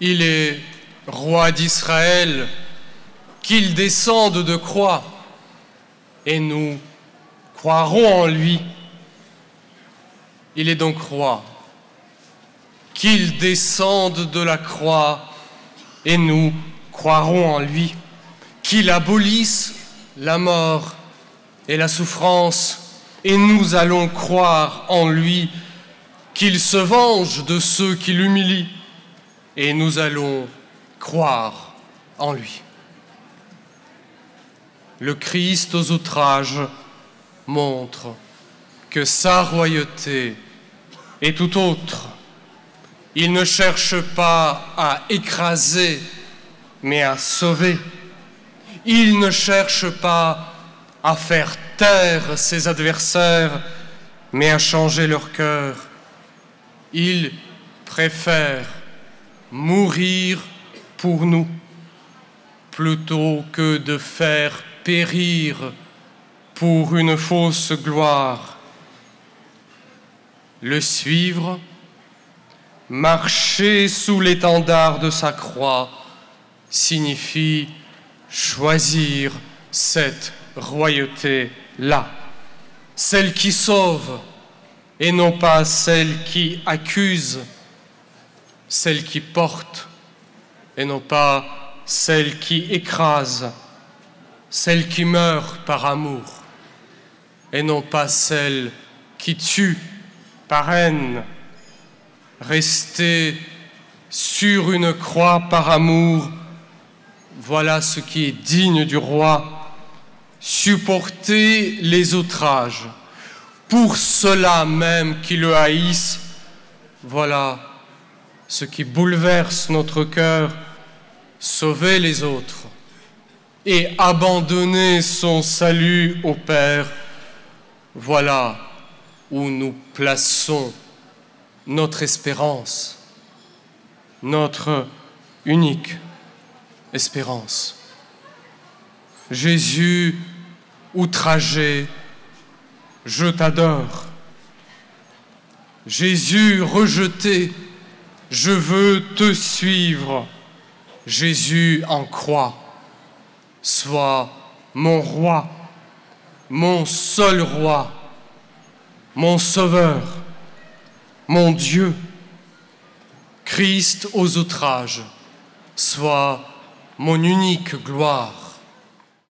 Il est roi d'Israël, qu'il descende de croix, et nous croirons en lui. Il est donc roi, qu'il descende de la croix, et nous croirons en lui, qu'il abolisse la mort et la souffrance, et nous allons croire en lui, qu'il se venge de ceux qui l'humilient et nous allons croire en lui. Le Christ aux outrages montre que sa royauté est tout autre. Il ne cherche pas à écraser, mais à sauver. Il ne cherche pas à faire taire ses adversaires, mais à changer leur cœur. Il préfère mourir pour nous plutôt que de faire périr pour une fausse gloire. Le suivre, marcher sous l'étendard de sa croix, signifie choisir cette royauté-là, celle qui sauve et non pas celle qui accuse celle qui porte et non pas celle qui écrase, celle qui meurt par amour et non pas celle qui tue par haine. Rester sur une croix par amour, voilà ce qui est digne du roi. Supporter les outrages, pour cela même qui le haïssent, voilà ce qui bouleverse notre cœur, sauver les autres et abandonner son salut au Père, voilà où nous plaçons notre espérance, notre unique espérance. Jésus, outragé, je t'adore. Jésus, rejeté, je veux te suivre. Jésus en croix. Sois mon roi, mon seul roi, mon sauveur, mon Dieu. Christ aux outrages, sois mon unique gloire.